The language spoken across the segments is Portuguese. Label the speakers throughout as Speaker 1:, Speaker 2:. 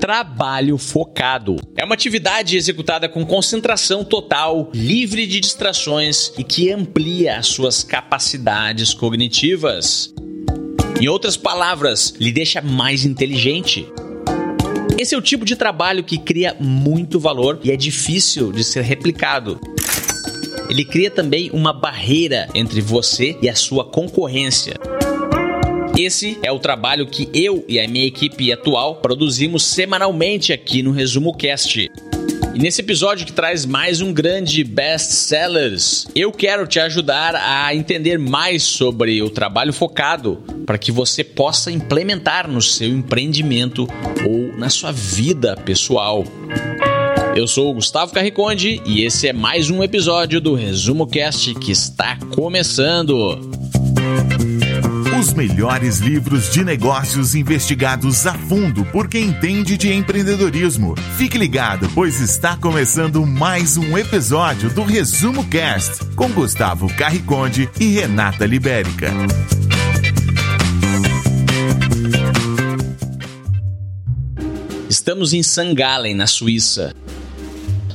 Speaker 1: Trabalho focado. É uma atividade executada com concentração total, livre de distrações e que amplia as suas capacidades cognitivas. Em outras palavras, lhe deixa mais inteligente. Esse é o tipo de trabalho que cria muito valor e é difícil de ser replicado. Ele cria também uma barreira entre você e a sua concorrência. Esse é o trabalho que eu e a minha equipe atual produzimos semanalmente aqui no Resumo Cast. E nesse episódio que traz mais um grande best-sellers, eu quero te ajudar a entender mais sobre o trabalho focado para que você possa implementar no seu empreendimento ou na sua vida pessoal. Eu sou o Gustavo Carriconde e esse é mais um episódio do Resumo Cast que está começando.
Speaker 2: Os melhores livros de negócios investigados a fundo por quem entende de empreendedorismo. Fique ligado, pois está começando mais um episódio do Resumo Cast com Gustavo Carriconde e Renata Libérica.
Speaker 1: Estamos em St. Gallen, na Suíça.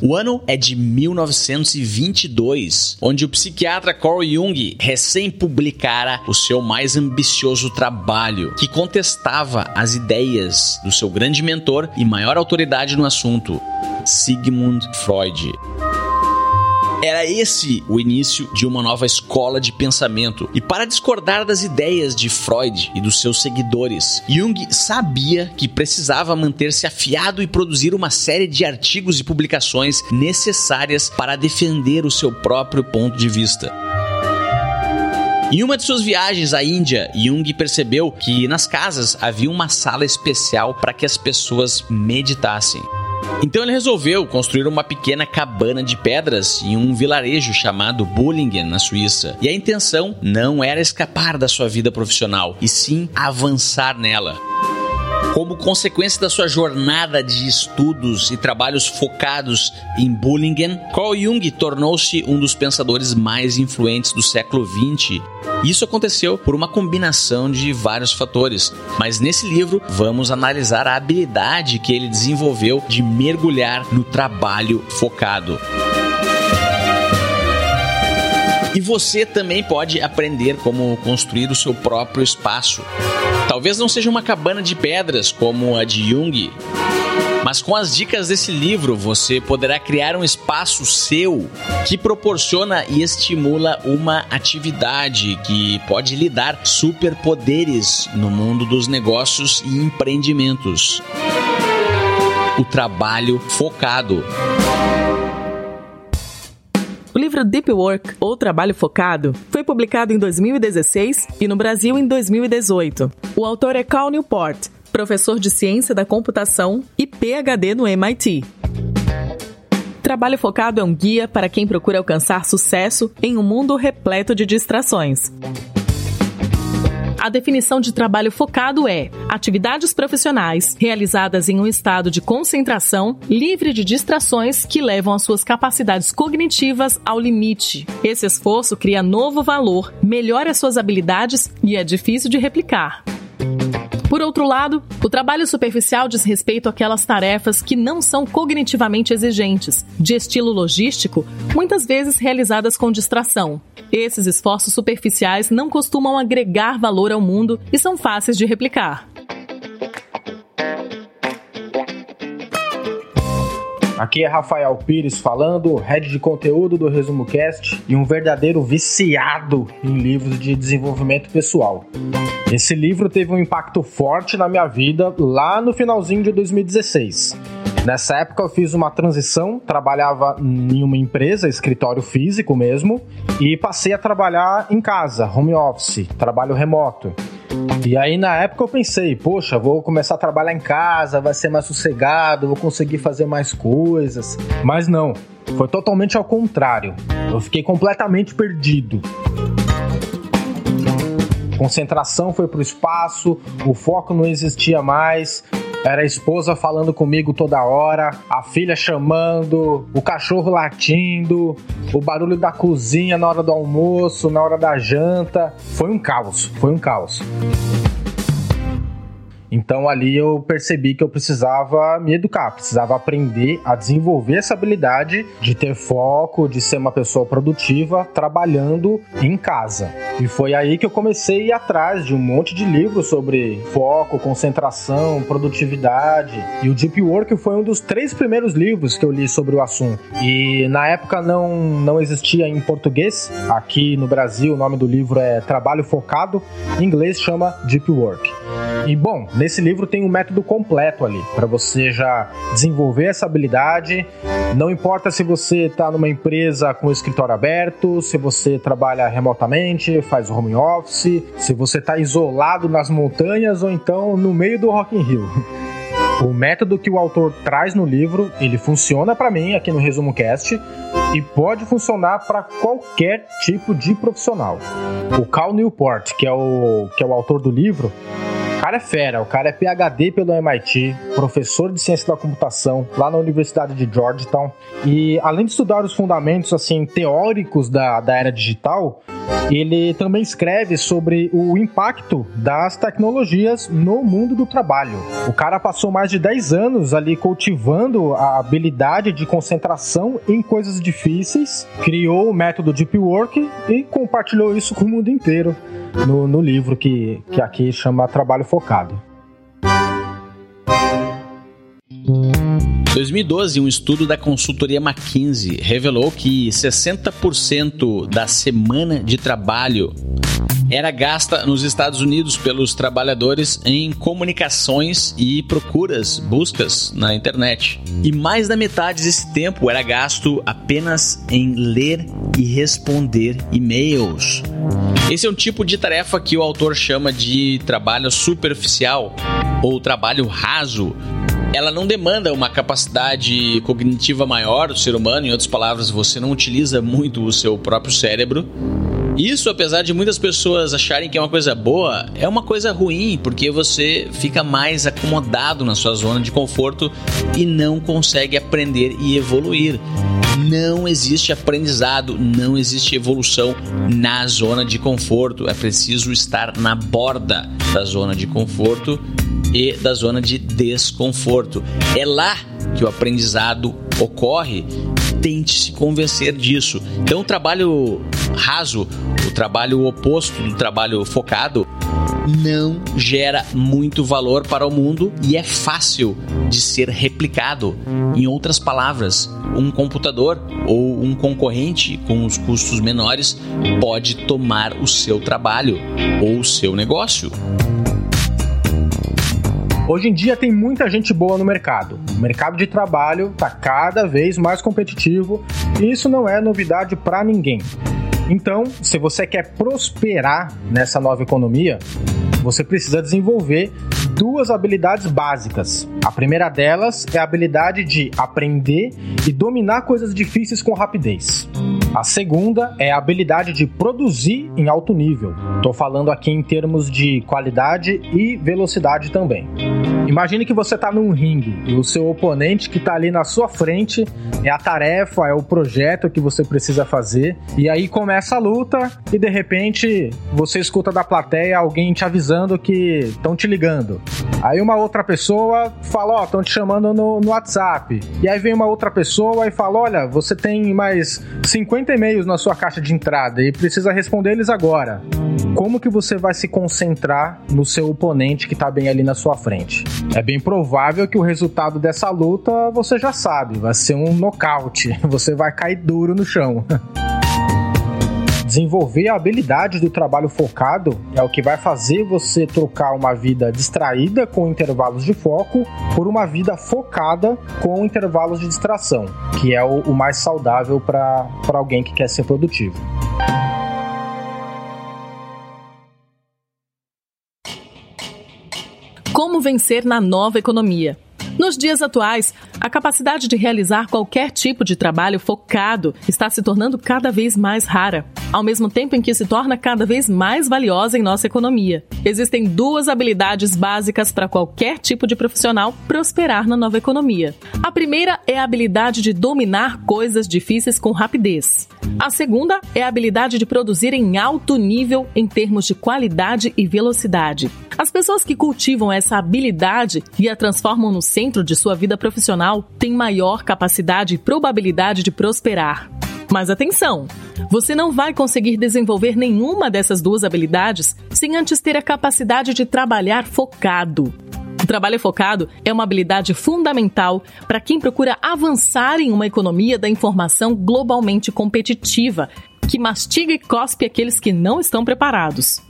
Speaker 1: O ano é de 1922, onde o psiquiatra Carl Jung recém publicara o seu mais ambicioso trabalho, que contestava as ideias do seu grande mentor e maior autoridade no assunto, Sigmund Freud. Era esse o início de uma nova escola de pensamento. E para discordar das ideias de Freud e dos seus seguidores, Jung sabia que precisava manter-se afiado e produzir uma série de artigos e publicações necessárias para defender o seu próprio ponto de vista. Em uma de suas viagens à Índia, Jung percebeu que nas casas havia uma sala especial para que as pessoas meditassem. Então ele resolveu construir uma pequena cabana de pedras em um vilarejo chamado Bullingen, na Suíça. E a intenção não era escapar da sua vida profissional, e sim avançar nela. Como consequência da sua jornada de estudos e trabalhos focados em Bullingen, Carl Jung tornou-se um dos pensadores mais influentes do século XX. Isso aconteceu por uma combinação de vários fatores, mas nesse livro vamos analisar a habilidade que ele desenvolveu de mergulhar no trabalho focado. E você também pode aprender como construir o seu próprio espaço. Talvez não seja uma cabana de pedras como a de Jung, mas com as dicas desse livro você poderá criar um espaço seu que proporciona e estimula uma atividade que pode lhe dar superpoderes no mundo dos negócios e empreendimentos. O trabalho focado.
Speaker 3: Livro Deep Work, ou Trabalho Focado, foi publicado em 2016 e no Brasil em 2018. O autor é Cal Newport, professor de ciência da computação e PhD no MIT. Trabalho Focado é um guia para quem procura alcançar sucesso em um mundo repleto de distrações. A definição de trabalho focado é atividades profissionais realizadas em um estado de concentração, livre de distrações que levam as suas capacidades cognitivas ao limite. Esse esforço cria novo valor, melhora suas habilidades e é difícil de replicar. Por outro lado, o trabalho superficial diz respeito àquelas tarefas que não são cognitivamente exigentes, de estilo logístico, muitas vezes realizadas com distração. Esses esforços superficiais não costumam agregar valor ao mundo e são fáceis de replicar.
Speaker 4: Aqui é Rafael Pires falando, head de conteúdo do Resumo Cast e um verdadeiro viciado em livros de desenvolvimento pessoal. Esse livro teve um impacto forte na minha vida lá no finalzinho de 2016. Nessa época eu fiz uma transição, trabalhava em uma empresa, escritório físico mesmo, e passei a trabalhar em casa, home office, trabalho remoto. E aí na época eu pensei, poxa, vou começar a trabalhar em casa, vai ser mais sossegado, vou conseguir fazer mais coisas. Mas não, foi totalmente ao contrário. Eu fiquei completamente perdido. Concentração foi pro espaço, o foco não existia mais, era a esposa falando comigo toda hora, a filha chamando, o cachorro latindo, o barulho da cozinha na hora do almoço, na hora da janta. Foi um caos, foi um caos. Então ali eu percebi que eu precisava me educar, precisava aprender a desenvolver essa habilidade de ter foco, de ser uma pessoa produtiva trabalhando em casa. E foi aí que eu comecei a ir atrás de um monte de livros sobre foco, concentração, produtividade. E o Deep Work foi um dos três primeiros livros que eu li sobre o assunto. E na época não, não existia em português. Aqui no Brasil o nome do livro é Trabalho Focado, em inglês chama Deep Work. E bom, nesse livro tem um método completo ali para você já desenvolver essa habilidade. Não importa se você está numa empresa com escritório aberto, se você trabalha remotamente, faz home office, se você está isolado nas montanhas ou então no meio do Rock in Rio. O método que o autor traz no livro, ele funciona para mim aqui no Resumo Cast e pode funcionar para qualquer tipo de profissional. O Cal Newport, que é o, que é o autor do livro, cara é fera, o cara é PhD pelo MIT, professor de ciência da computação lá na Universidade de Georgetown. E além de estudar os fundamentos assim teóricos da, da era digital, ele também escreve sobre o impacto das tecnologias no mundo do trabalho. O cara passou mais de 10 anos ali cultivando a habilidade de concentração em coisas difíceis, criou o método Deep Work e compartilhou isso com o mundo inteiro no, no livro que, que aqui chama Trabalho Focado.
Speaker 1: 2012, um estudo da consultoria McKinsey revelou que 60% da semana de trabalho era gasta nos Estados Unidos pelos trabalhadores em comunicações e procuras, buscas na internet. E mais da metade desse tempo era gasto apenas em ler e responder e-mails. Esse é um tipo de tarefa que o autor chama de trabalho superficial ou trabalho raso. Ela não demanda uma capacidade cognitiva maior do ser humano, em outras palavras, você não utiliza muito o seu próprio cérebro isso, apesar de muitas pessoas acharem que é uma coisa boa, é uma coisa ruim, porque você fica mais acomodado na sua zona de conforto e não consegue aprender e evoluir. Não existe aprendizado, não existe evolução na zona de conforto. É preciso estar na borda da zona de conforto e da zona de desconforto. É lá que o aprendizado ocorre tente se convencer disso. Então, o trabalho raso, o trabalho oposto do trabalho focado, não gera muito valor para o mundo e é fácil de ser replicado. Em outras palavras, um computador ou um concorrente com os custos menores pode tomar o seu trabalho ou o seu negócio.
Speaker 4: Hoje em dia tem muita gente boa no mercado. O mercado de trabalho está cada vez mais competitivo e isso não é novidade para ninguém. Então, se você quer prosperar nessa nova economia, você precisa desenvolver duas habilidades básicas. A primeira delas é a habilidade de aprender e dominar coisas difíceis com rapidez. A segunda é a habilidade de produzir em alto nível. Estou falando aqui em termos de qualidade e velocidade também. Imagine que você está num ringue e o seu oponente que está ali na sua frente é a tarefa, é o projeto que você precisa fazer. E aí começa a luta e de repente você escuta da plateia alguém te avisando que estão te ligando. Aí uma outra pessoa fala: Ó, oh, estão te chamando no, no WhatsApp. E aí vem uma outra pessoa e fala: Olha, você tem mais 50 e-mails na sua caixa de entrada e precisa responder eles agora. Como que você vai se concentrar no seu oponente que está bem ali na sua frente? É bem provável que o resultado dessa luta você já sabe, vai ser um nocaute. Você vai cair duro no chão. Desenvolver a habilidade do trabalho focado é o que vai fazer você trocar uma vida distraída com intervalos de foco por uma vida focada com intervalos de distração, que é o, mais saudável para alguém que quer ser produtivo.
Speaker 3: vencer na nova economia. Nos dias atuais, a capacidade de realizar qualquer tipo de trabalho focado está se tornando cada vez mais rara, ao mesmo tempo em que se torna cada vez mais valiosa em nossa economia. Existem duas habilidades básicas para qualquer tipo de profissional prosperar na nova economia. A primeira é a habilidade de dominar coisas difíceis com rapidez. A segunda é a habilidade de produzir em alto nível em termos de qualidade e velocidade. As pessoas que cultivam essa habilidade e a transformam no centro de sua vida profissional têm maior capacidade e probabilidade de prosperar. Mas atenção! Você não vai conseguir desenvolver nenhuma dessas duas habilidades sem antes ter a capacidade de trabalhar focado. O trabalho focado é uma habilidade fundamental para quem procura avançar em uma economia da informação globalmente competitiva, que mastiga e cospe aqueles que não estão preparados.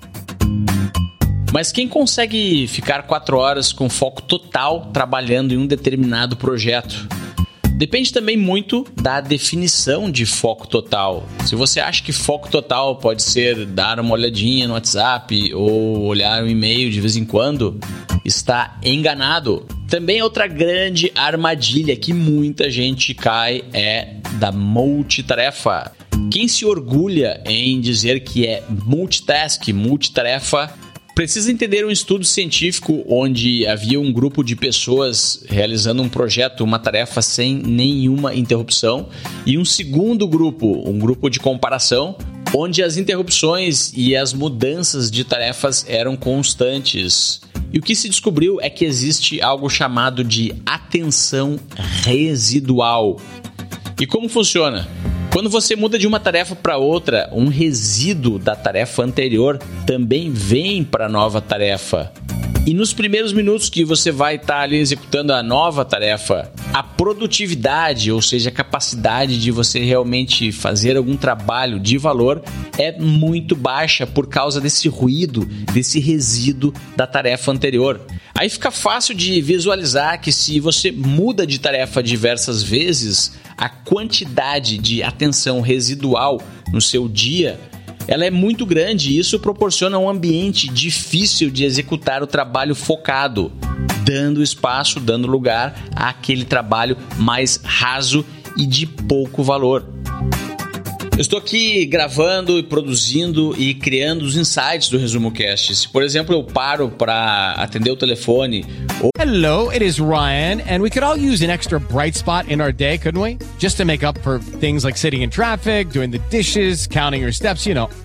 Speaker 1: Mas quem consegue ficar quatro horas com foco total trabalhando em um determinado projeto? Depende também muito da definição de foco total. Se você acha que foco total pode ser dar uma olhadinha no WhatsApp ou olhar um e-mail de vez em quando, está enganado. Também outra grande armadilha que muita gente cai é da multitarefa. Quem se orgulha em dizer que é multitask, multitarefa, Precisa entender um estudo científico onde havia um grupo de pessoas realizando um projeto, uma tarefa sem nenhuma interrupção, e um segundo grupo, um grupo de comparação, onde as interrupções e as mudanças de tarefas eram constantes. E o que se descobriu é que existe algo chamado de atenção residual. E como funciona? Quando você muda de uma tarefa para outra, um resíduo da tarefa anterior também vem para a nova tarefa. E nos primeiros minutos que você vai estar tá ali executando a nova tarefa, a produtividade, ou seja, a capacidade de você realmente fazer algum trabalho de valor é muito baixa por causa desse ruído, desse resíduo da tarefa anterior. Aí fica fácil de visualizar que se você muda de tarefa diversas vezes, a quantidade de atenção residual no seu dia ela é muito grande e isso proporciona um ambiente difícil de executar o trabalho focado, dando espaço, dando lugar àquele trabalho mais raso e de pouco valor. Estou aqui gravando e produzindo e criando os insights do Resumo Cast. Se, por exemplo, eu paro para atender o telefone. Ou...
Speaker 5: Hello, it is Ryan, and we could all use an extra bright spot in our day, couldn't we? Just to make up for things like sitting in traffic, doing the dishes, counting your steps, you know,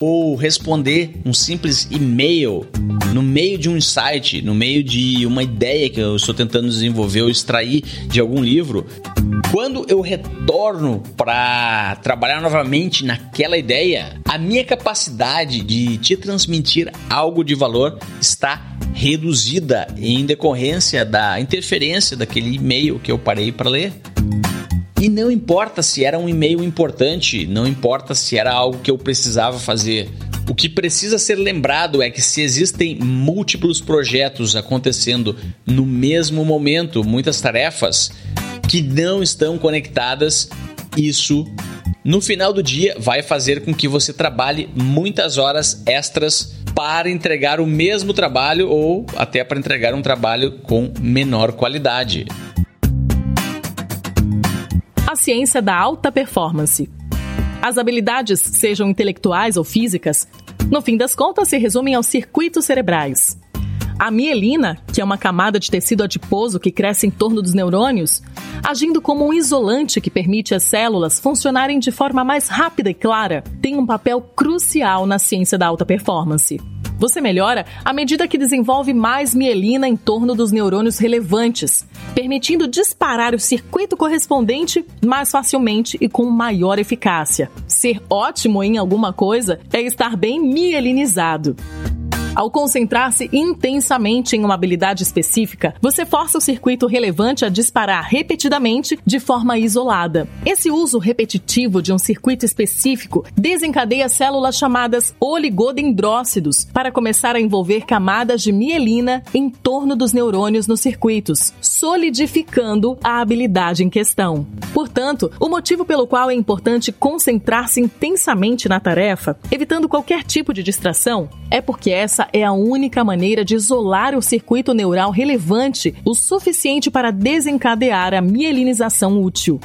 Speaker 1: Ou responder um simples e-mail no meio de um insight, no meio de uma ideia que eu estou tentando desenvolver ou extrair de algum livro. Quando eu retorno para trabalhar novamente naquela ideia, a minha capacidade de te transmitir algo de valor está reduzida em decorrência da interferência daquele e-mail que eu parei para ler. E não importa se era um e-mail importante, não importa se era algo que eu precisava fazer. O que precisa ser lembrado é que se existem múltiplos projetos acontecendo no mesmo momento, muitas tarefas, que não estão conectadas, isso no final do dia vai fazer com que você trabalhe muitas horas extras para entregar o mesmo trabalho ou até para entregar um trabalho com menor qualidade.
Speaker 3: A ciência da alta performance. As habilidades, sejam intelectuais ou físicas, no fim das contas se resumem aos circuitos cerebrais. A mielina, que é uma camada de tecido adiposo que cresce em torno dos neurônios, agindo como um isolante que permite às células funcionarem de forma mais rápida e clara, tem um papel crucial na ciência da alta performance. Você melhora à medida que desenvolve mais mielina em torno dos neurônios relevantes, permitindo disparar o circuito correspondente mais facilmente e com maior eficácia. Ser ótimo em alguma coisa é estar bem mielinizado. Ao concentrar-se intensamente em uma habilidade específica, você força o circuito relevante a disparar repetidamente de forma isolada. Esse uso repetitivo de um circuito específico desencadeia células chamadas oligodendrócitos para começar a envolver camadas de mielina em torno dos neurônios nos circuitos, solidificando a habilidade em questão. Portanto, o motivo pelo qual é importante concentrar-se intensamente na tarefa, evitando qualquer tipo de distração, é porque essa é a única maneira de isolar o circuito neural relevante o suficiente para desencadear a mielinização útil.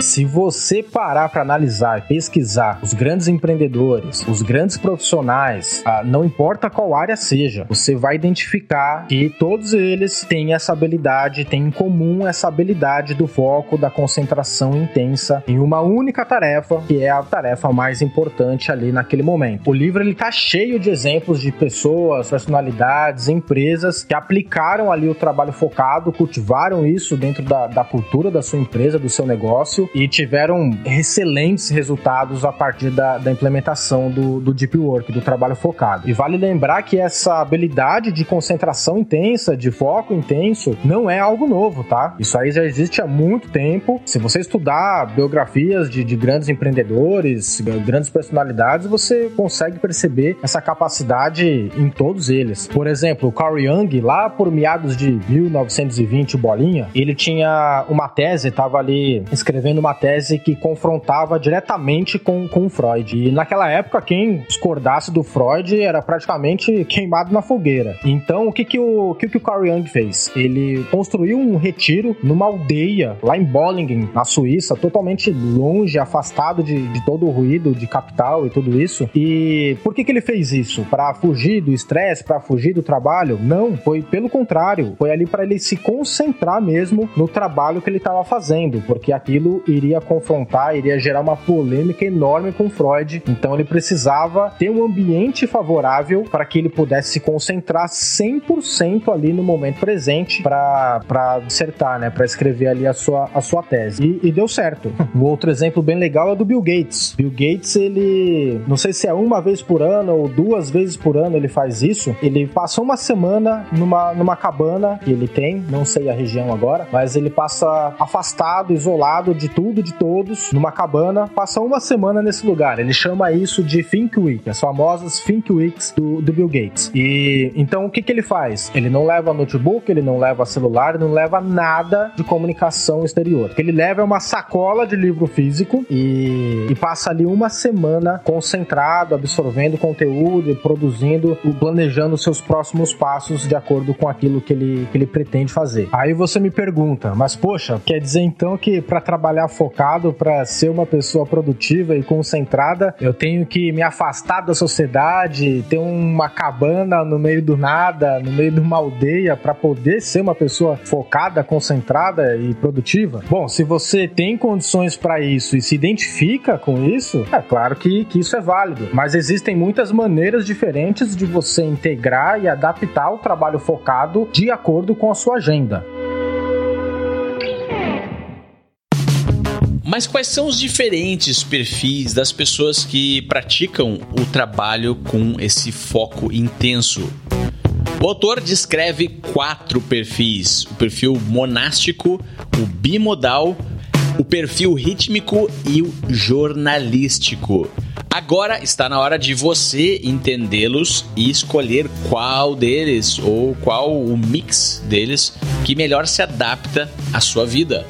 Speaker 4: Se você parar para analisar, pesquisar os grandes empreendedores, os grandes profissionais, ah, não importa qual área seja, você vai identificar que todos eles têm essa habilidade, têm em comum essa habilidade do foco, da concentração intensa em uma única tarefa, que é a tarefa mais importante ali naquele momento. O livro ele tá cheio de exemplos de pessoas, personalidades, empresas que aplicaram ali o trabalho focado, cultivaram isso dentro da, da cultura da sua empresa, do seu negócio e tiveram excelentes resultados a partir da, da implementação do, do Deep Work, do trabalho focado. E vale lembrar que essa habilidade de concentração intensa, de foco intenso, não é algo novo, tá? Isso aí já existe há muito tempo. Se você estudar biografias de, de grandes empreendedores, grandes personalidades, você consegue perceber essa capacidade em todos eles. Por exemplo, o Carl Jung, lá por meados de 1920, bolinha, ele tinha uma tese, estava ali escrevendo uma tese que confrontava diretamente com, com Freud. E naquela época, quem discordasse do Freud era praticamente queimado na fogueira. Então, o que, que, o, que, que o Carl Jung fez? Ele construiu um retiro numa aldeia lá em Bollingen, na Suíça, totalmente longe, afastado de, de todo o ruído de capital e tudo isso. E por que, que ele fez isso? Para fugir do estresse, para fugir do trabalho? Não, foi pelo contrário. Foi ali para ele se concentrar mesmo no trabalho que ele estava fazendo, porque aquilo iria confrontar, iria gerar uma polêmica enorme com Freud. Então ele precisava ter um ambiente favorável para que ele pudesse se concentrar 100% ali no momento presente para dissertar, né, para escrever ali a sua, a sua tese. E, e deu certo. Um outro exemplo bem legal é do Bill Gates. Bill Gates, ele, não sei se é uma vez por ano ou duas vezes por ano ele faz isso. Ele passou uma semana numa, numa cabana que ele tem, não sei a região agora, mas ele passa afastado, isolado de tudo, de todos, numa cabana, passa uma semana nesse lugar. Ele chama isso de Think Week, as famosas Think Weeks do, do Bill Gates. E então o que, que ele faz? Ele não leva notebook, ele não leva celular, não leva nada de comunicação exterior. O que ele leva é uma sacola de livro físico e, e passa ali uma semana concentrado, absorvendo conteúdo, produzindo, planejando seus próximos passos de acordo com aquilo que ele, que ele pretende fazer. Aí você me pergunta, mas poxa, quer dizer então que para trabalhar focado, para ser uma pessoa produtiva e concentrada, eu tenho que me afastar da sociedade, ter uma cabana no meio do nada, no meio de uma aldeia, para poder ser uma pessoa focada, concentrada e produtiva? Bom, se você tem condições para isso e se identifica com isso, é claro que, que isso é válido. Mas existem muitas maneiras diferentes de você integrar e adaptar o trabalho focado de acordo com a sua agenda.
Speaker 1: Mas quais são os diferentes perfis das pessoas que praticam o trabalho com esse foco intenso? O autor descreve quatro perfis: o perfil monástico, o bimodal, o perfil rítmico e o jornalístico. Agora está na hora de você entendê-los e escolher qual deles ou qual o mix deles que melhor se adapta à sua vida.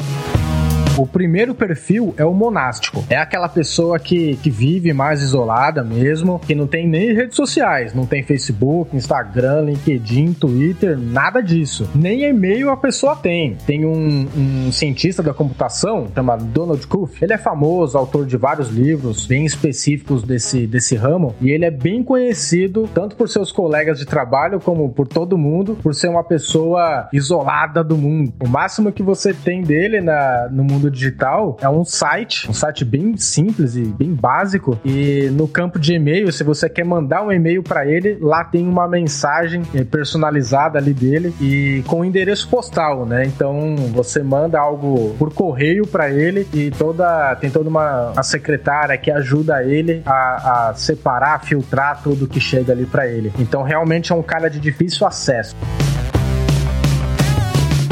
Speaker 4: O primeiro perfil é o monástico. É aquela pessoa que, que vive mais isolada mesmo, que não tem nem redes sociais, não tem Facebook, Instagram, LinkedIn, Twitter, nada disso. Nem e-mail a pessoa tem. Tem um, um cientista da computação chamado Donald Knuth. Ele é famoso, autor de vários livros bem específicos desse, desse ramo, e ele é bem conhecido tanto por seus colegas de trabalho como por todo mundo, por ser uma pessoa isolada do mundo. O máximo que você tem dele na, no mundo digital é um site, um site bem simples e bem básico. E no campo de e-mail, se você quer mandar um e-mail para ele, lá tem uma mensagem eh, personalizada ali dele e com endereço postal, né? Então você manda algo por correio para ele e toda tem toda uma, uma secretária que ajuda ele a, a separar, filtrar tudo que chega ali para ele. Então realmente é um cara de difícil acesso.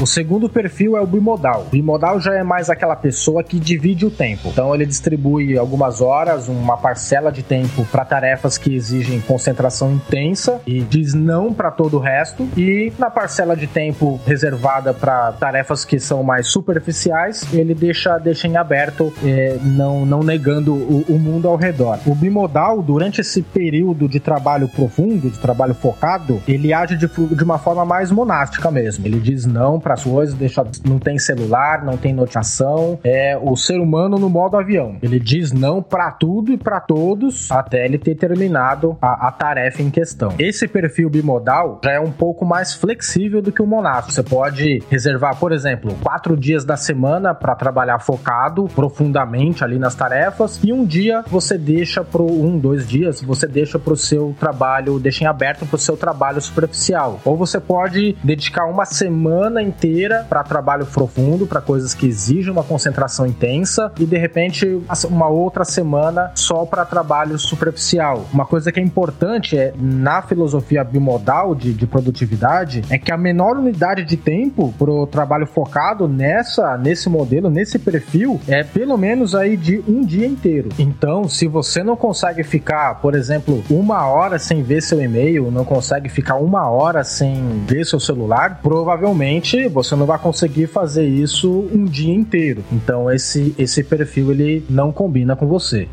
Speaker 4: O segundo perfil é o bimodal. O bimodal já é mais aquela pessoa que divide o tempo. Então ele distribui algumas horas, uma parcela de tempo para tarefas que exigem concentração intensa e diz não para todo o resto. E na parcela de tempo reservada para tarefas que são mais superficiais, ele deixa, deixa em aberto, eh, não, não negando o, o mundo ao redor. O bimodal, durante esse período de trabalho profundo, de trabalho focado, ele age de, de uma forma mais monástica mesmo. Ele diz não para as coisas, deixa, não tem celular, não tem notificação. É o ser humano no modo avião. Ele diz não para tudo e para todos até ele ter terminado a, a, tarefa em questão. Esse perfil bimodal já é um pouco mais flexível do que o monástico. Você pode reservar, por exemplo, quatro dias da semana para trabalhar focado profundamente ali nas tarefas e um dia você deixa pro um, dois dias você deixa pro seu trabalho, deixa em aberto pro seu trabalho superficial. Ou você pode dedicar uma semana inteira para trabalho profundo, para coisas que exigem uma concentração intensa e de repente uma outra semana só para trabalho superficial. Uma coisa que é importante é na filosofia bimodal de, de produtividade é que a menor unidade de tempo para o trabalho focado nessa nesse modelo, nesse perfil é pelo menos aí de um dia inteiro. Então, se você não consegue ficar, por exemplo, uma hora sem ver seu e-mail, não consegue ficar uma hora sem ver seu celular, provavelmente você não vai conseguir fazer isso um dia inteiro. Então esse esse perfil ele não combina com você.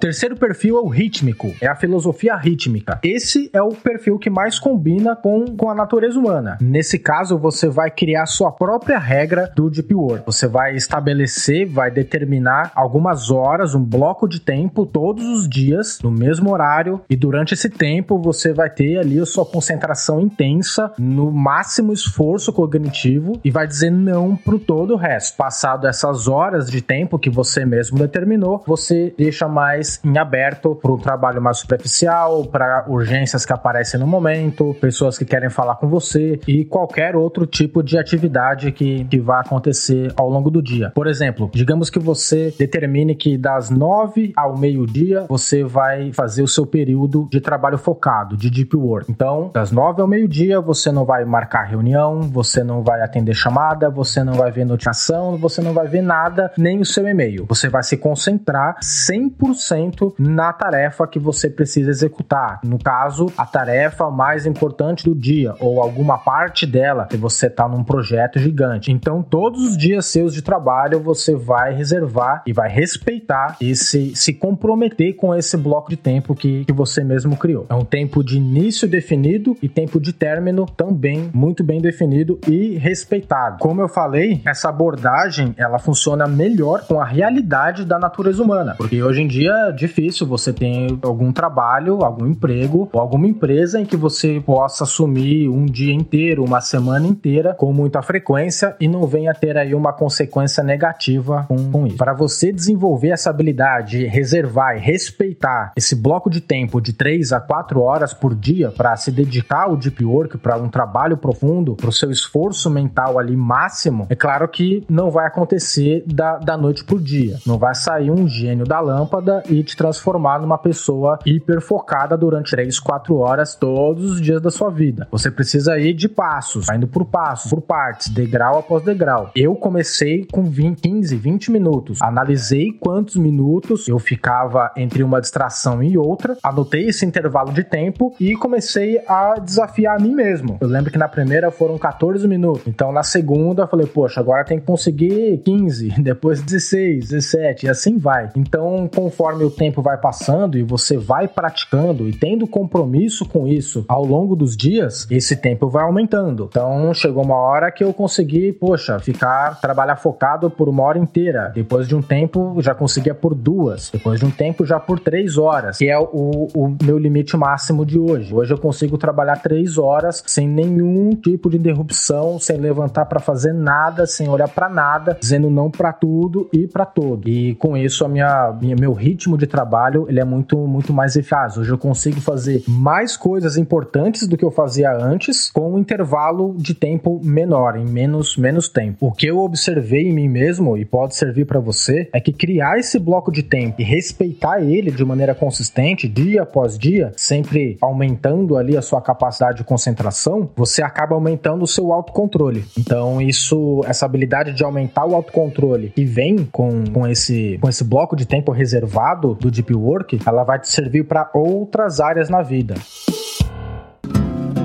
Speaker 4: Terceiro perfil é o rítmico, é a filosofia rítmica. Esse é o perfil que mais combina com, com a natureza humana. Nesse caso, você vai criar sua própria regra do Deep Work. Você vai estabelecer, vai determinar algumas horas, um bloco de tempo todos os dias, no mesmo horário, e durante esse tempo você vai ter ali a sua concentração intensa, no máximo esforço cognitivo, e vai dizer não pro todo o resto. Passado essas horas de tempo que você mesmo determinou, você deixa mais mais em aberto para um trabalho mais superficial, para urgências que aparecem no momento, pessoas que querem falar com você e qualquer outro tipo de atividade que, que vai acontecer ao longo do dia. Por exemplo, digamos que você determine que das nove ao meio-dia você vai fazer o seu período de trabalho focado, de deep work. Então, das nove ao meio-dia você não vai marcar reunião, você não vai atender chamada, você não vai ver notificação, você não vai ver nada, nem o seu e-mail. Você vai se concentrar 100% 100% na tarefa que você precisa executar. No caso, a tarefa mais importante do dia ou alguma parte dela, que você está num projeto gigante. Então, todos os dias seus de trabalho você vai reservar e vai respeitar esse se comprometer com esse bloco de tempo que, que você mesmo criou. É um tempo de início definido e tempo de término também muito bem definido e respeitado. Como eu falei, essa abordagem ela funciona melhor com a realidade da natureza humana, porque hoje em dia difícil você ter algum trabalho, algum emprego ou alguma empresa em que você possa assumir um dia inteiro, uma semana inteira com muita frequência e não venha ter aí uma consequência negativa com, com isso. Para você desenvolver essa habilidade de reservar e respeitar esse bloco de tempo de 3 a 4 horas por dia para se dedicar ao deep work, para um trabalho profundo, para o seu esforço mental ali máximo, é claro que não vai acontecer da, da noite pro dia. Não vai sair um gênio da lâmpada e te transformar numa pessoa hiper focada durante 3, 4 horas todos os dias da sua vida. Você precisa ir de passos, indo por passos, por partes, degrau após degrau. Eu comecei com 20, 15, 20 minutos. Analisei quantos minutos eu ficava entre uma distração e outra, anotei esse intervalo de tempo e comecei a desafiar a mim mesmo. Eu lembro que na primeira foram 14 minutos. Então na segunda eu falei, poxa, agora tem que conseguir 15, depois 16, 17 e assim vai. Então, conforme o tempo vai passando e você vai praticando e tendo compromisso com isso ao longo dos dias, esse tempo vai aumentando. Então, chegou uma hora que eu consegui, poxa, ficar trabalhar focado por uma hora inteira. Depois de um tempo, já conseguia por duas. Depois de um tempo, já por três horas, que é o, o meu limite máximo de hoje. Hoje eu consigo trabalhar três horas sem nenhum tipo de interrupção, sem levantar para fazer nada, sem olhar para nada, dizendo não para tudo e para todo. E com isso a minha, minha, meu ritmo de trabalho ele é muito muito mais eficaz. Hoje eu consigo fazer mais coisas importantes do que eu fazia antes com um intervalo de tempo menor, em menos menos tempo. O que eu observei em mim mesmo e pode servir para você é que criar esse bloco de tempo e respeitar ele de maneira consistente, dia após dia, sempre aumentando ali a sua capacidade de concentração, você acaba aumentando o seu autocontrole. Então, isso, essa habilidade de aumentar o autocontrole que vem com, com, esse, com esse bloco de tempo reservado do Deep Work, ela vai te servir para outras áreas na vida.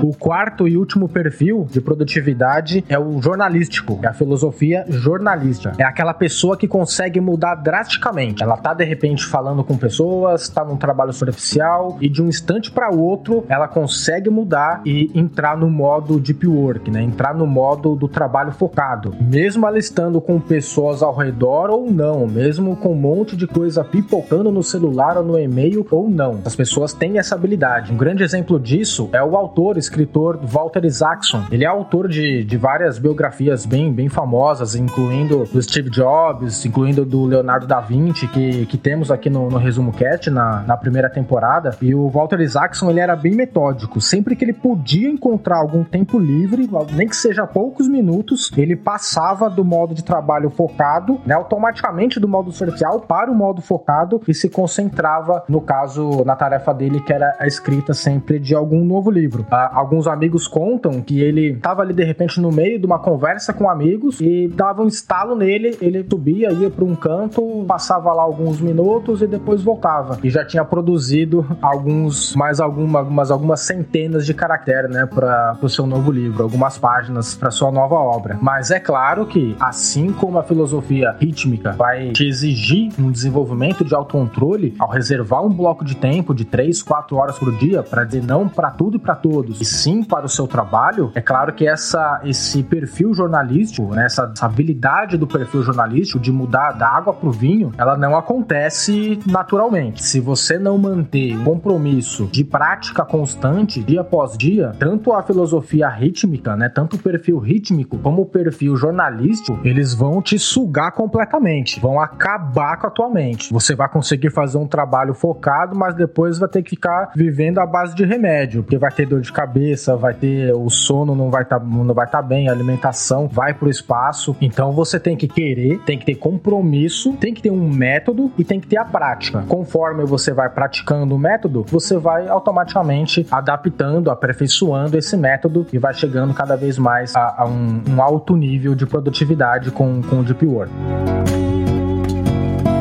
Speaker 4: O quarto e último perfil de produtividade é o jornalístico, é a filosofia jornalística. É aquela pessoa que consegue mudar drasticamente. Ela tá de repente falando com pessoas, tá num trabalho superficial e de um instante para outro ela consegue mudar e entrar no modo deep work, né? Entrar no modo do trabalho focado. Mesmo ela estando com pessoas ao redor ou não, mesmo com um monte de coisa pipocando no celular ou no e-mail ou não. As pessoas têm essa habilidade. Um grande exemplo disso é o autor escritor Walter Isaacson. Ele é autor de, de várias biografias bem, bem famosas, incluindo do Steve Jobs, incluindo do Leonardo da Vinci, que, que temos aqui no, no Resumo Cat, na, na primeira temporada. E o Walter Isaacson, ele era bem metódico. Sempre que ele podia encontrar algum tempo livre, nem que seja poucos minutos, ele passava do modo de trabalho focado, né, automaticamente do modo superficial para o modo focado e se concentrava, no caso, na tarefa dele, que era a escrita sempre de algum novo livro. Ah, alguns amigos contam que ele tava ali de repente no meio de uma conversa com amigos e dava um estalo nele, ele subia, ia para um canto, passava lá alguns minutos e depois voltava. E já tinha produzido alguns, mais alguma, algumas, algumas centenas de caracteres, né, para o seu novo livro, algumas páginas para sua nova obra. Mas é claro que, assim como a filosofia rítmica vai te exigir um desenvolvimento de autocontrole ao reservar um bloco de tempo de 3, 4 horas por dia para dizer não para tudo e para todos, sim para o seu trabalho, é claro que essa, esse perfil jornalístico, né, essa, habilidade do perfil jornalístico de mudar da água para o vinho, ela não acontece naturalmente. Se você não manter um compromisso de prática constante, dia após dia, tanto a filosofia rítmica, né, tanto o perfil rítmico como o perfil jornalístico, eles vão te sugar completamente, vão acabar com a tua mente. Você vai conseguir fazer um trabalho focado, mas depois vai ter que ficar vivendo à base de remédio, porque vai ter dor de cabeça cabeça, vai ter o sono não vai estar tá, não vai estar tá bem, a alimentação vai pro espaço. Então você tem que querer, tem que ter compromisso, tem que ter um método e tem que ter a prática. Conforme você vai praticando o método, você vai automaticamente adaptando, aperfeiçoando esse método e vai chegando cada vez mais a, a um, um, alto nível de produtividade com, com o Deep Work.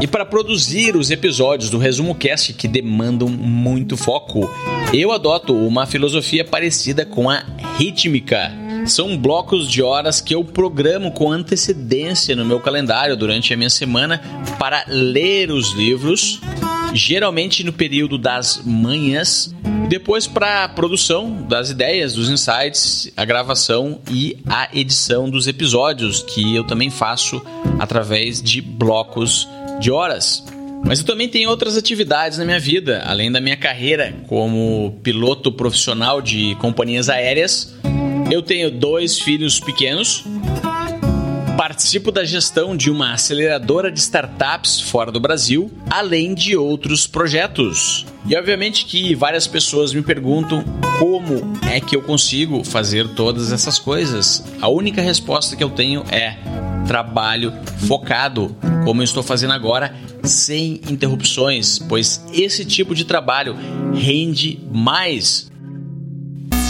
Speaker 1: E para produzir os episódios do Resumo Cast que demandam muito foco, eu adoto uma filosofia parecida com a rítmica. São blocos de horas que eu programo com antecedência no meu calendário durante a minha semana para ler os livros, geralmente no período das manhãs, depois para a produção das ideias, dos insights, a gravação e a edição dos episódios, que eu também faço através de blocos de horas. Mas eu também tenho outras atividades na minha vida, além da minha carreira como piloto profissional de companhias aéreas. Eu tenho dois filhos pequenos, participo da gestão de uma aceleradora de startups fora do Brasil, além de outros projetos. E obviamente que várias pessoas me perguntam como é que eu consigo fazer todas essas coisas. A única resposta que eu tenho é trabalho focado, como eu estou fazendo agora, sem interrupções, pois esse tipo de trabalho rende mais.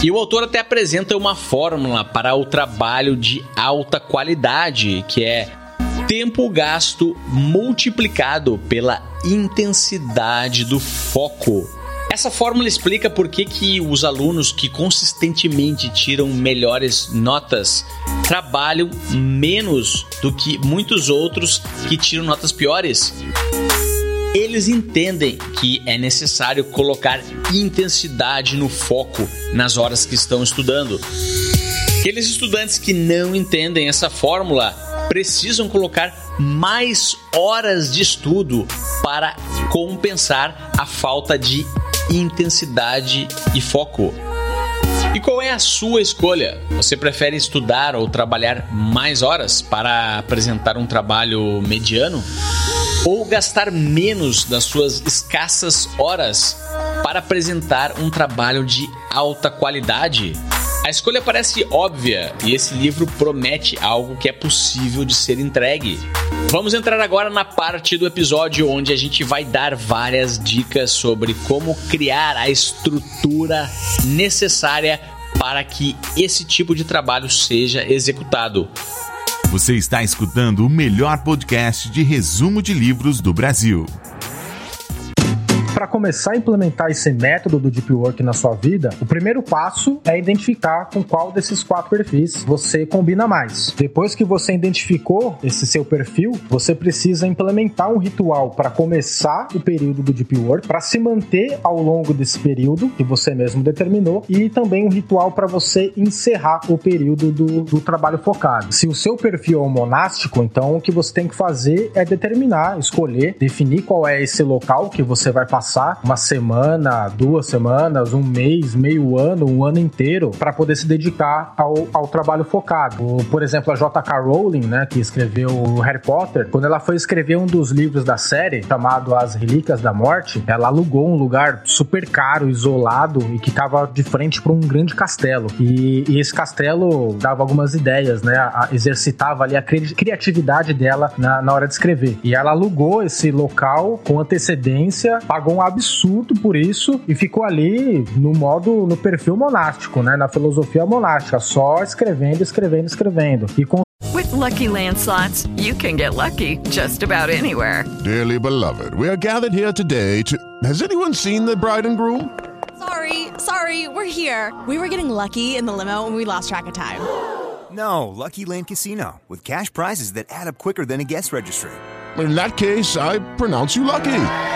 Speaker 1: E o autor até apresenta uma fórmula para o trabalho de alta qualidade, que é tempo gasto multiplicado pela intensidade do foco. Essa fórmula explica por que, que os alunos que consistentemente tiram melhores notas trabalham menos do que muitos outros que tiram notas piores. Eles entendem que é necessário colocar intensidade no foco nas horas que estão estudando. Aqueles estudantes que não entendem essa fórmula precisam colocar mais horas de estudo para compensar a falta de intensidade e foco. E qual é a sua escolha? Você prefere estudar ou trabalhar mais horas para apresentar um trabalho mediano? Ou gastar menos das suas escassas horas para apresentar um trabalho de alta qualidade? A escolha parece óbvia e esse livro promete algo que é possível de ser entregue. Vamos entrar agora na parte do episódio onde a gente vai dar várias dicas sobre como criar a estrutura necessária para que esse tipo de trabalho seja executado.
Speaker 2: Você está escutando o melhor podcast de resumo de livros do Brasil
Speaker 4: para começar a implementar esse método do Deep Work na sua vida, o primeiro passo é identificar com qual desses quatro perfis você combina mais. Depois que você identificou esse seu perfil, você precisa implementar um ritual para começar o período do Deep Work, para se manter ao longo desse período que você mesmo determinou, e também um ritual para você encerrar o período do, do trabalho focado. Se o seu perfil é monástico, então o que você tem que fazer é determinar, escolher, definir qual é esse local que você vai passar passar uma semana, duas semanas, um mês, meio ano, um ano inteiro para poder se dedicar ao, ao trabalho focado. Por exemplo, a J.K. Rowling, né, que escreveu Harry Potter, quando ela foi escrever um dos livros da série, chamado As Relíquias da Morte, ela alugou um lugar super caro, isolado e que estava de frente para um grande castelo. E, e, esse castelo dava algumas ideias, né, a, exercitava ali a cri criatividade dela na, na hora de escrever. E ela alugou esse local com antecedência, pagou um absurdo por isso e ficou ali no modo, no perfil monástico, né? Na filosofia monástica, só escrevendo, escrevendo, escrevendo. E com
Speaker 6: With lucky landslots, you can get lucky just about anywhere.
Speaker 7: Dearly beloved, we are gathered here today to. Has anyone seen the bride and groom?
Speaker 8: Sorry, sorry, we're here. We were getting lucky in the limo and we lost track of time.
Speaker 9: No, Lucky Land Casino, with cash prizes that add up quicker than a guest registry.
Speaker 7: In that case, I pronounce you lucky.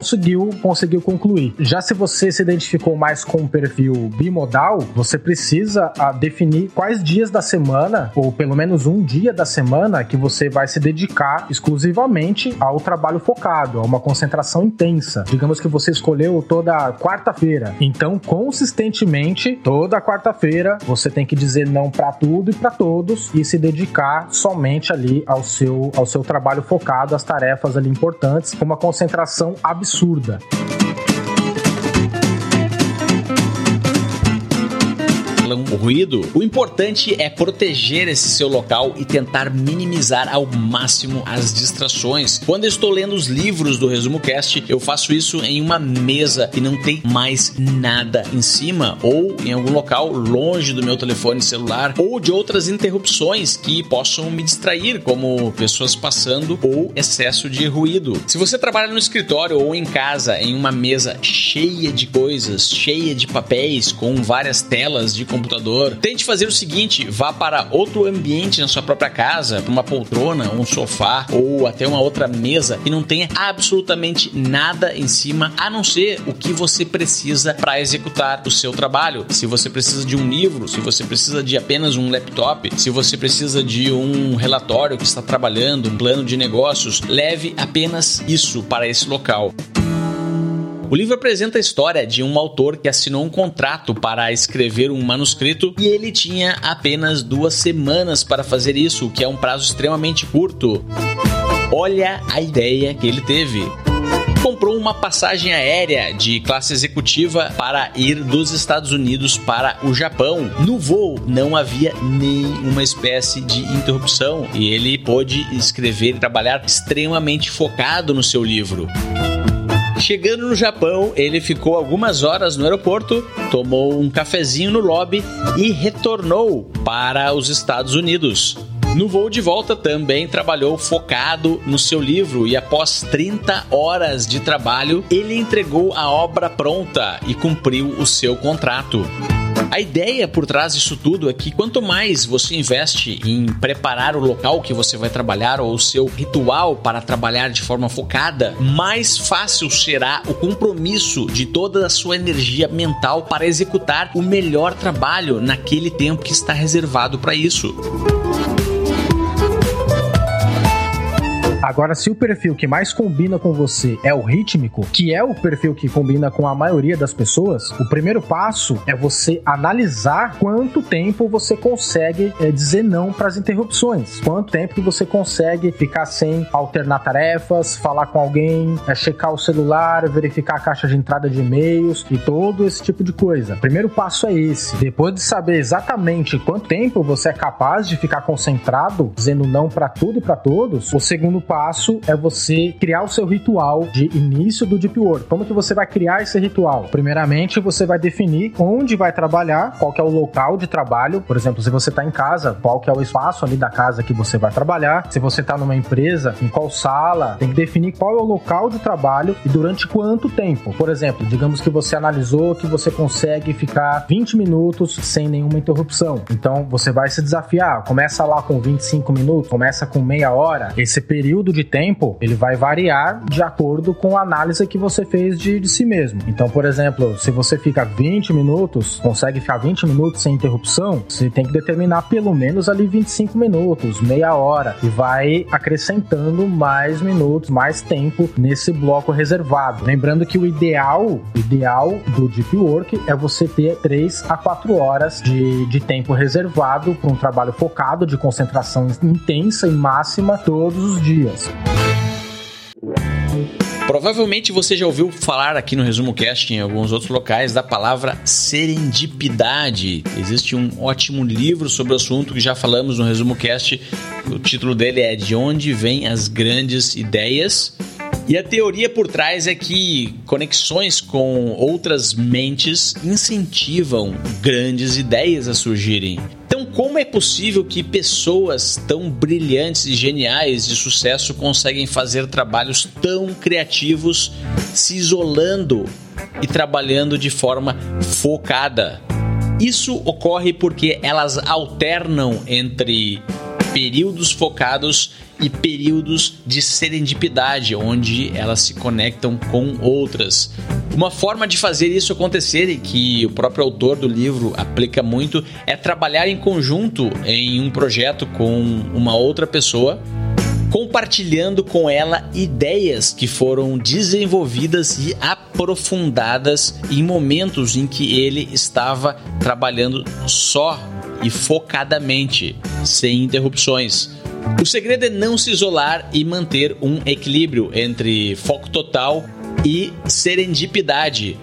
Speaker 4: Conseguiu, conseguiu concluir. Já se você se identificou mais com o perfil bimodal, você precisa ah, definir quais dias da semana, ou pelo menos um dia da semana, que você vai se dedicar exclusivamente ao trabalho focado, a uma concentração intensa. Digamos que você escolheu toda quarta-feira. Então, consistentemente, toda quarta-feira, você tem que dizer não para tudo e para todos e se dedicar somente ali ao seu, ao seu trabalho focado, às tarefas ali importantes, com uma concentração absoluta absurda.
Speaker 1: O ruído, o importante é proteger esse seu local e tentar minimizar ao máximo as distrações. Quando estou lendo os livros do Resumo Cast, eu faço isso em uma mesa que não tem mais nada em cima ou em algum local longe do meu telefone celular ou de outras interrupções que possam me distrair, como pessoas passando ou excesso de ruído. Se você trabalha no escritório ou em casa em uma mesa cheia de coisas, cheia de papéis, com várias telas de computador, computador. Tente fazer o seguinte: vá para outro ambiente na sua própria casa, para uma poltrona, um sofá ou até uma outra mesa que não tenha absolutamente nada em cima a não ser o que você precisa para executar o seu trabalho. Se você precisa de um livro, se você precisa de apenas um laptop, se você precisa de um relatório que está trabalhando, um plano de negócios, leve apenas isso para esse local. O livro apresenta a história de um autor que assinou um contrato para escrever um manuscrito e ele tinha apenas duas semanas para fazer isso, o que é um prazo extremamente curto. Olha a ideia que ele teve. comprou uma passagem aérea de classe executiva para ir dos Estados Unidos para o Japão. No voo não havia nenhuma espécie de interrupção e ele pôde escrever e trabalhar extremamente focado no seu livro. Chegando no Japão, ele ficou algumas horas no aeroporto, tomou um cafezinho no lobby e retornou para os Estados Unidos. No voo de volta também trabalhou focado no seu livro e após 30 horas de trabalho, ele entregou a obra pronta e cumpriu o seu contrato. A ideia por trás disso tudo é que quanto mais você investe em preparar o local que você vai trabalhar ou o seu ritual para trabalhar de forma focada, mais fácil será o compromisso de toda a sua energia mental para executar o melhor trabalho naquele tempo que está reservado para isso.
Speaker 4: Agora, se o perfil que mais combina com você é o rítmico, que é o perfil que combina com a maioria das pessoas, o primeiro passo é você analisar quanto tempo você consegue é, dizer não para as interrupções, quanto tempo que você consegue ficar sem alternar tarefas, falar com alguém, é, checar o celular, verificar a caixa de entrada de e-mails e todo esse tipo de coisa. O primeiro passo é esse. Depois de saber exatamente quanto tempo você é capaz de ficar concentrado, dizendo não para tudo e para todos, o segundo passo é você criar o seu ritual de início do Deep Work. Como que você vai criar esse ritual? Primeiramente, você vai definir onde vai trabalhar, qual que é o local de trabalho. Por exemplo, se você está em casa, qual que é o espaço ali da casa que você vai trabalhar. Se você está numa empresa, em qual sala. Tem que definir qual é o local de trabalho e durante quanto tempo. Por exemplo, digamos que você analisou que você consegue ficar 20 minutos sem nenhuma interrupção. Então, você vai se desafiar. Começa lá com 25 minutos, começa com meia hora. Esse período período de tempo ele vai variar de acordo com a análise que você fez de, de si mesmo. Então, por exemplo, se você fica 20 minutos, consegue ficar 20 minutos sem interrupção, você tem que determinar pelo menos ali 25 minutos, meia hora, e vai acrescentando mais minutos, mais tempo nesse bloco reservado. Lembrando que o ideal, ideal do Deep Work é você ter 3 a 4 horas de, de tempo reservado para um trabalho focado, de concentração intensa e máxima todos os dias dias.
Speaker 1: Provavelmente você já ouviu falar aqui no Resumo Cast em alguns outros locais da palavra serendipidade. Existe um ótimo livro sobre o assunto que já falamos no Resumo Cast. O título dele é De onde vêm as grandes ideias? E a teoria por trás é que conexões com outras mentes incentivam grandes ideias a surgirem. Então, como é possível que pessoas tão brilhantes e geniais de sucesso conseguem fazer trabalhos tão criativos se isolando e trabalhando de forma focada? Isso ocorre porque elas alternam entre períodos focados e períodos de serendipidade, onde elas se conectam com outras. Uma forma de fazer isso acontecer e que o próprio autor do livro aplica muito é trabalhar em conjunto em um projeto com uma outra pessoa compartilhando com ela ideias que foram desenvolvidas e aprofundadas em momentos em que ele estava trabalhando só e focadamente, sem interrupções. O segredo é não se isolar e manter um equilíbrio entre foco total e serendipidade.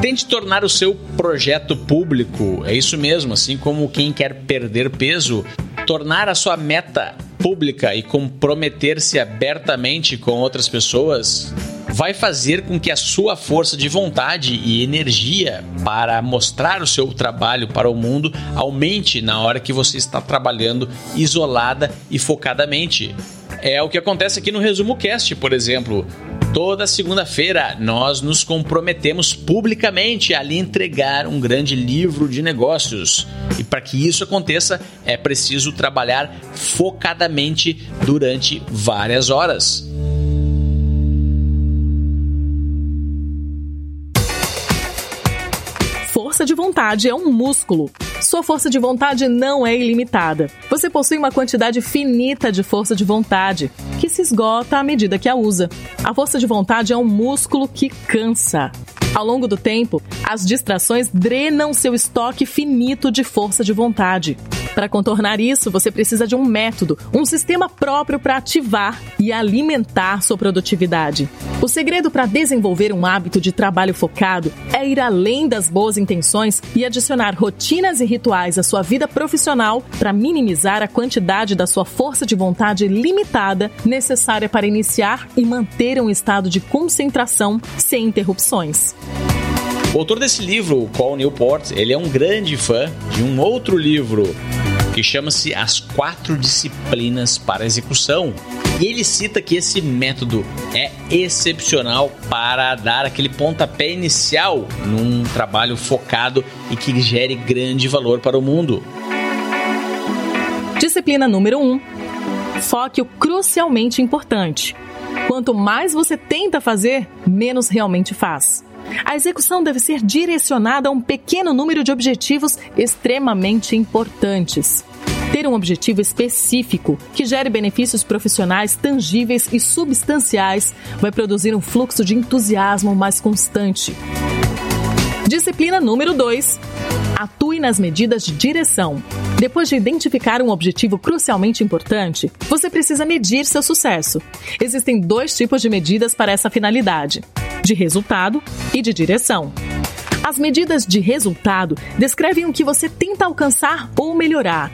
Speaker 1: Tente tornar o seu projeto público, é isso mesmo, assim como quem quer perder peso, tornar a sua meta pública e comprometer-se abertamente com outras pessoas vai fazer com que a sua força de vontade e energia para mostrar o seu trabalho para o mundo aumente na hora que você está trabalhando isolada e focadamente. É o que acontece aqui no Resumo Cast, por exemplo. Toda segunda-feira nós nos comprometemos publicamente a lhe entregar um grande livro de negócios. E para que isso aconteça, é preciso trabalhar focadamente durante várias horas.
Speaker 3: Força de vontade é um músculo. Sua força de vontade não é ilimitada. Você possui uma quantidade finita de força de vontade, que se esgota à medida que a usa. A força de vontade é um músculo que cansa. Ao longo do tempo, as distrações drenam seu estoque finito de força de vontade. Para contornar isso, você precisa de um método, um sistema próprio para ativar e alimentar sua produtividade. O segredo para desenvolver um hábito de trabalho focado é ir além das boas intenções e adicionar rotinas e rituais à sua vida profissional para minimizar a quantidade da sua força de vontade limitada necessária para iniciar e manter um estado de concentração sem interrupções.
Speaker 1: O autor desse livro, Cole Newport, ele é um grande fã de um outro livro que chama-se As Quatro Disciplinas para Execução. E ele cita que esse método é excepcional para dar aquele pontapé inicial num trabalho focado e que gere grande valor para o mundo.
Speaker 3: Disciplina número 1. Um, foque crucialmente importante. Quanto mais você tenta fazer, menos realmente faz. A execução deve ser direcionada a um pequeno número de objetivos extremamente importantes. Ter um objetivo específico que gere benefícios profissionais tangíveis e substanciais vai produzir um fluxo de entusiasmo mais constante. Disciplina número 2. Atue nas medidas de direção. Depois de identificar um objetivo crucialmente importante, você precisa medir seu sucesso. Existem dois tipos de medidas para essa finalidade: de resultado e de direção. As medidas de resultado descrevem o que você tenta alcançar ou melhorar.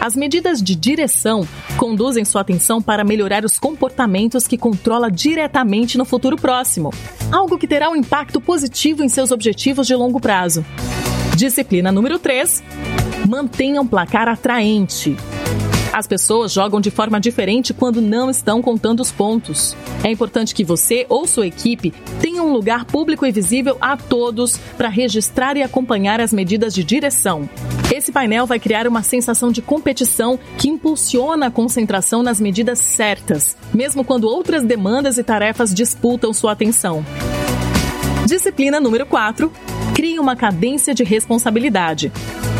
Speaker 3: As medidas de direção conduzem sua atenção para melhorar os comportamentos que controla diretamente no futuro próximo, algo que terá um impacto positivo em seus objetivos de longo prazo. Disciplina número 3: mantenha um placar atraente. As pessoas jogam de forma diferente quando não estão contando os pontos. É importante que você ou sua equipe tenha um lugar público e visível a todos para registrar e acompanhar as medidas de direção. Esse painel vai criar uma sensação de competição que impulsiona a concentração nas medidas certas, mesmo quando outras demandas e tarefas disputam sua atenção. Disciplina número 4. Crie uma cadência de responsabilidade.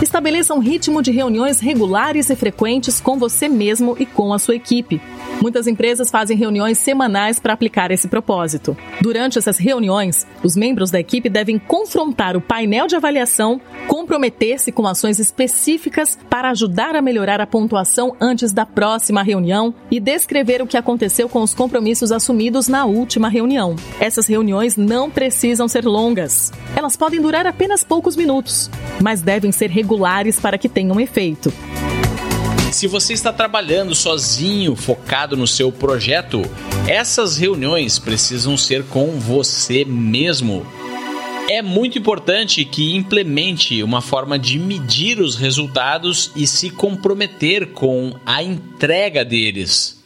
Speaker 3: Estabeleça um ritmo de reuniões regulares e frequentes com você mesmo e com a sua equipe. Muitas empresas fazem reuniões semanais para aplicar esse propósito. Durante essas reuniões, os membros da equipe devem confrontar o painel de avaliação, comprometer-se com ações específicas para ajudar a melhorar a pontuação antes da próxima reunião e descrever o que aconteceu com os compromissos assumidos na última reunião. Essas reuniões não precisam ser longas. Elas podem durar apenas poucos minutos, mas devem ser regulares para que tenham efeito.
Speaker 1: Se você está trabalhando sozinho, focado no seu projeto, essas reuniões precisam ser com você mesmo. É muito importante que implemente uma forma de medir os resultados e se comprometer com a entrega deles.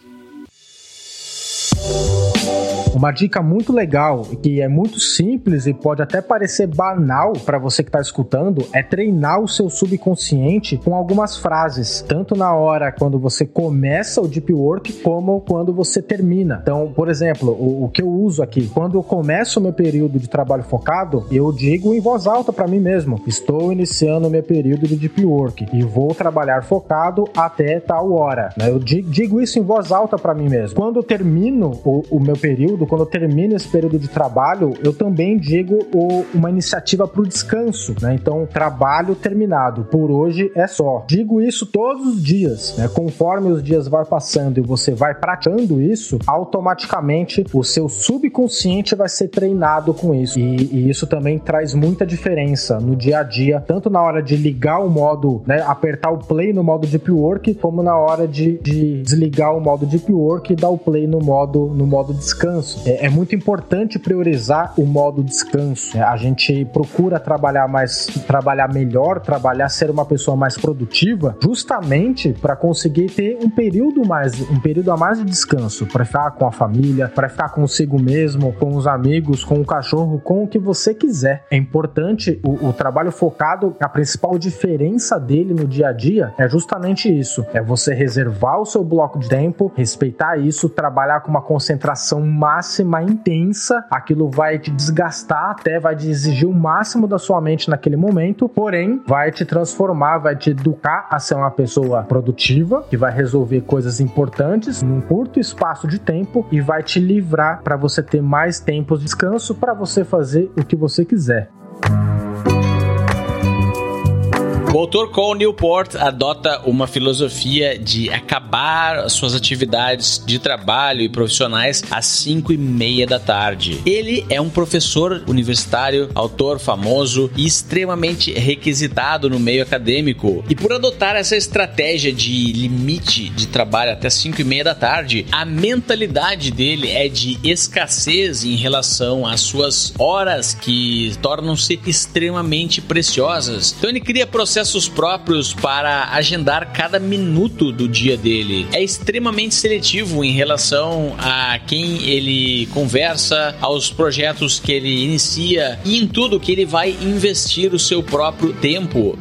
Speaker 4: Uma dica muito legal, que é muito simples e pode até parecer banal para você que está escutando, é treinar o seu subconsciente com algumas frases, tanto na hora quando você começa o deep work, como quando você termina. Então, por exemplo, o, o que eu uso aqui, quando eu começo o meu período de trabalho focado, eu digo em voz alta para mim mesmo: estou iniciando o meu período de deep work e vou trabalhar focado até tal hora. Né? Eu digo isso em voz alta para mim mesmo. Quando eu termino o, o meu período, quando eu termino esse período de trabalho, eu também digo o, uma iniciativa para o descanso, né? Então, trabalho terminado. Por hoje é só. Digo isso todos os dias, né? Conforme os dias vão passando e você vai praticando isso, automaticamente o seu subconsciente vai ser treinado com isso. E, e isso também traz muita diferença no dia a dia, tanto na hora de ligar o modo, né? Apertar o play no modo Deep Work, como na hora de, de desligar o modo Deep Work e dar o play no modo, no modo descanso. É, é muito importante priorizar o modo descanso. A gente procura trabalhar mais, trabalhar melhor, trabalhar ser uma pessoa mais produtiva, justamente para conseguir ter um período mais, um período a mais de descanso, para ficar com a família, para ficar consigo mesmo, com os amigos, com o cachorro, com o que você quiser. É importante o, o trabalho focado, a principal diferença dele no dia a dia é justamente isso: é você reservar o seu bloco de tempo, respeitar isso, trabalhar com uma concentração máxima intensa, aquilo vai te desgastar, até vai te exigir o máximo da sua mente naquele momento, porém vai te transformar, vai te educar a ser uma pessoa produtiva, que vai resolver coisas importantes num curto espaço de tempo e vai te livrar para você ter mais tempos de descanso para você fazer o que você quiser.
Speaker 1: O autor Cole Newport adota uma filosofia de acabar suas atividades de trabalho e profissionais às 5 e meia da tarde. Ele é um professor universitário, autor famoso e extremamente requisitado no meio acadêmico. E por adotar essa estratégia de limite de trabalho até 5 e meia da tarde, a mentalidade dele é de escassez em relação às suas horas que tornam-se extremamente preciosas. Então ele cria processos processos próprios para agendar cada minuto do dia dele. É extremamente seletivo em relação a quem ele conversa, aos projetos que ele inicia e em tudo que ele vai investir o seu próprio tempo.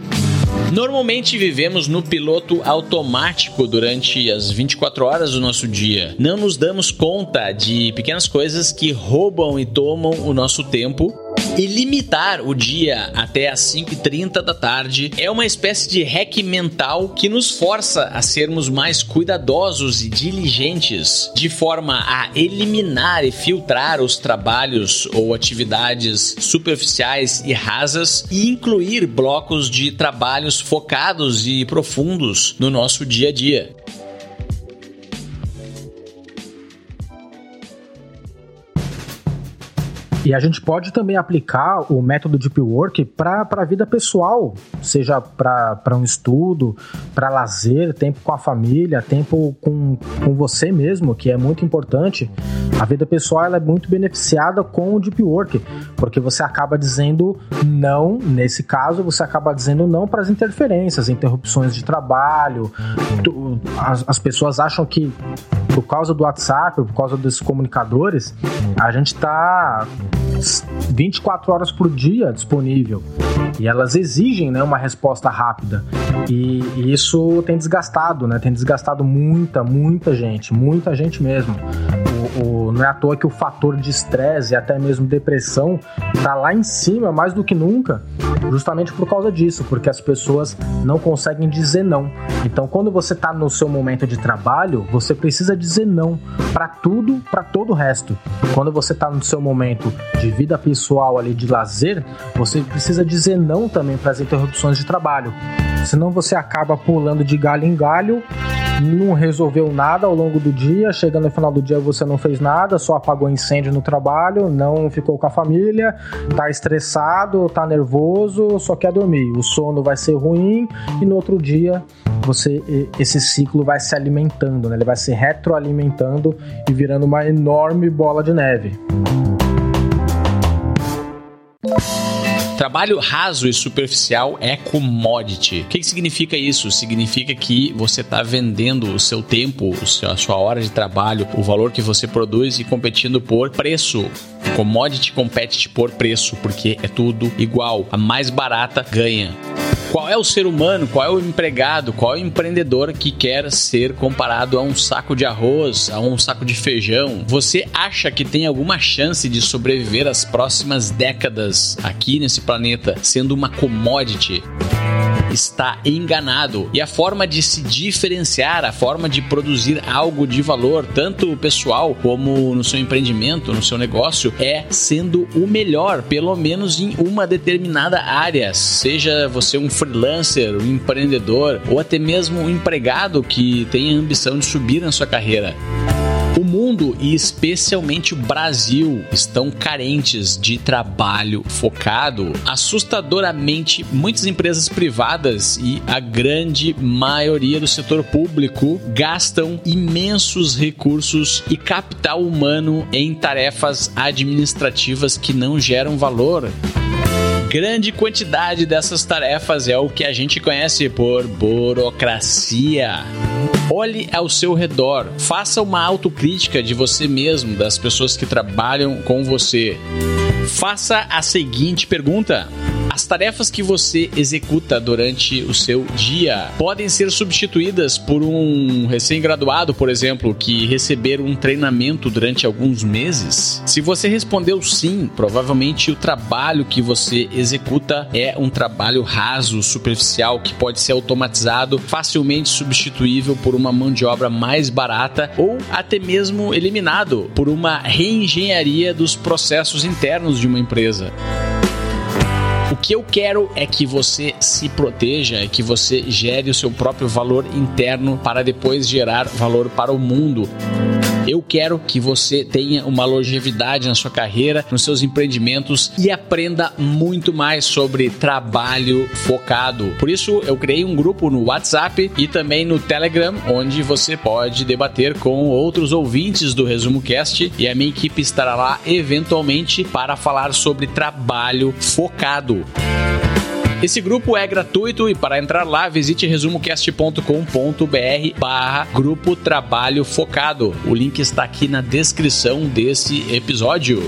Speaker 1: Normalmente vivemos no piloto automático durante as 24 horas do nosso dia. Não nos damos conta de pequenas coisas que roubam e tomam o nosso tempo e limitar o dia até as 5h30 da tarde é uma espécie de hack mental que nos força a sermos mais cuidadosos e diligentes, de forma a eliminar e filtrar os trabalhos ou atividades superficiais e rasas e incluir blocos de trabalhos focados e profundos no nosso dia a dia.
Speaker 4: E a gente pode também aplicar o método Deep Work para a vida pessoal, seja para um estudo, para lazer, tempo com a família, tempo com, com você mesmo, que é muito importante. A vida pessoal ela é muito beneficiada com o Deep Work, porque você acaba dizendo não, nesse caso, você acaba dizendo não para as interferências, interrupções de trabalho. As, as pessoas acham que por causa do WhatsApp, por causa desses comunicadores, a gente está 24 horas por dia disponível. E elas exigem né, uma resposta rápida. E, e, isso tem desgastado, né? Tem desgastado muita, muita gente, muita gente mesmo. Não é à toa que o fator de estresse e até mesmo depressão está lá em cima mais do que nunca, justamente por causa disso, porque as pessoas não conseguem dizer não. Então, quando você está no seu momento de trabalho, você precisa dizer não para tudo, para todo o resto. Quando você está no seu momento de vida pessoal ali de lazer, você precisa dizer não também para as interrupções de trabalho. Senão você acaba pulando de galho em galho, não resolveu nada ao longo do dia, chegando no final do dia você não fez nada, só apagou incêndio no trabalho, não ficou com a família, tá estressado, tá nervoso, só quer dormir. O sono vai ser ruim e no outro dia você esse ciclo vai se alimentando, né? Ele vai se retroalimentando e virando uma enorme bola de neve.
Speaker 1: Trabalho raso e superficial é commodity. O que, significa isso? Significa que você está vendendo o seu tempo, a sua hora de trabalho, o valor que você produz e competindo por preço. Commodity compete por preço, porque é tudo igual. A mais barata ganha. Qual é o ser humano, qual é o empregado, qual é o empreendedor que quer ser comparado a um saco de arroz, a um saco de feijão? Você acha que tem alguma chance de sobreviver as próximas décadas aqui nesse planeta sendo uma commodity? Está enganado. E a forma de se diferenciar, a forma de produzir algo de valor, tanto pessoal como no seu empreendimento, no seu negócio, é sendo o melhor, pelo menos em uma determinada área. Seja você um freelancer, um empreendedor ou até mesmo um empregado que tem a ambição de subir na sua carreira. O mundo e especialmente o Brasil estão carentes de trabalho focado. Assustadoramente, muitas empresas privadas e a grande maioria do setor público gastam imensos recursos e capital humano em tarefas administrativas que não geram valor grande quantidade dessas tarefas é o que a gente conhece por burocracia. Olhe ao seu redor, faça uma autocrítica de você mesmo, das pessoas que trabalham com você. Faça a seguinte pergunta: as tarefas que você executa durante o seu dia podem ser substituídas por um recém-graduado, por exemplo, que receber um treinamento durante alguns meses? Se você respondeu sim, provavelmente o trabalho que você executa é um trabalho raso, superficial, que pode ser automatizado, facilmente substituível por uma mão de obra mais barata ou até mesmo eliminado por uma reengenharia dos processos internos de uma empresa. O que eu quero é que você se proteja, é que você gere o seu próprio valor interno para depois gerar valor para o mundo. Eu quero que você tenha uma longevidade na sua carreira, nos seus empreendimentos e aprenda muito mais sobre trabalho focado. Por isso, eu criei um grupo no WhatsApp e também no Telegram, onde você pode debater com outros ouvintes do Resumo Cast e a minha equipe estará lá eventualmente para falar sobre trabalho focado. Esse grupo é gratuito e para entrar lá, visite resumocast.com.br barra Grupo Trabalho Focado. O link está aqui na descrição desse episódio.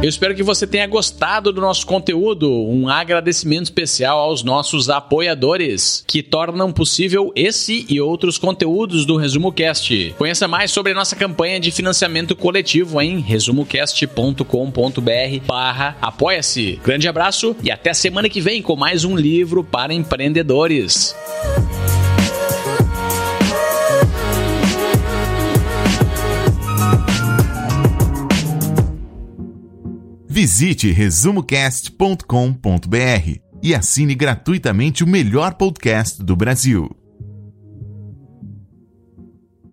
Speaker 1: Eu espero que você tenha gostado do nosso conteúdo. Um agradecimento especial aos nossos apoiadores que tornam possível esse e outros conteúdos do Resumo Cast. Conheça mais sobre a nossa campanha de financiamento coletivo em resumocast.com.br/barra apoia-se. Grande abraço e até semana que vem com mais um livro para empreendedores.
Speaker 2: Visite resumocast.com.br e assine gratuitamente o melhor podcast do Brasil.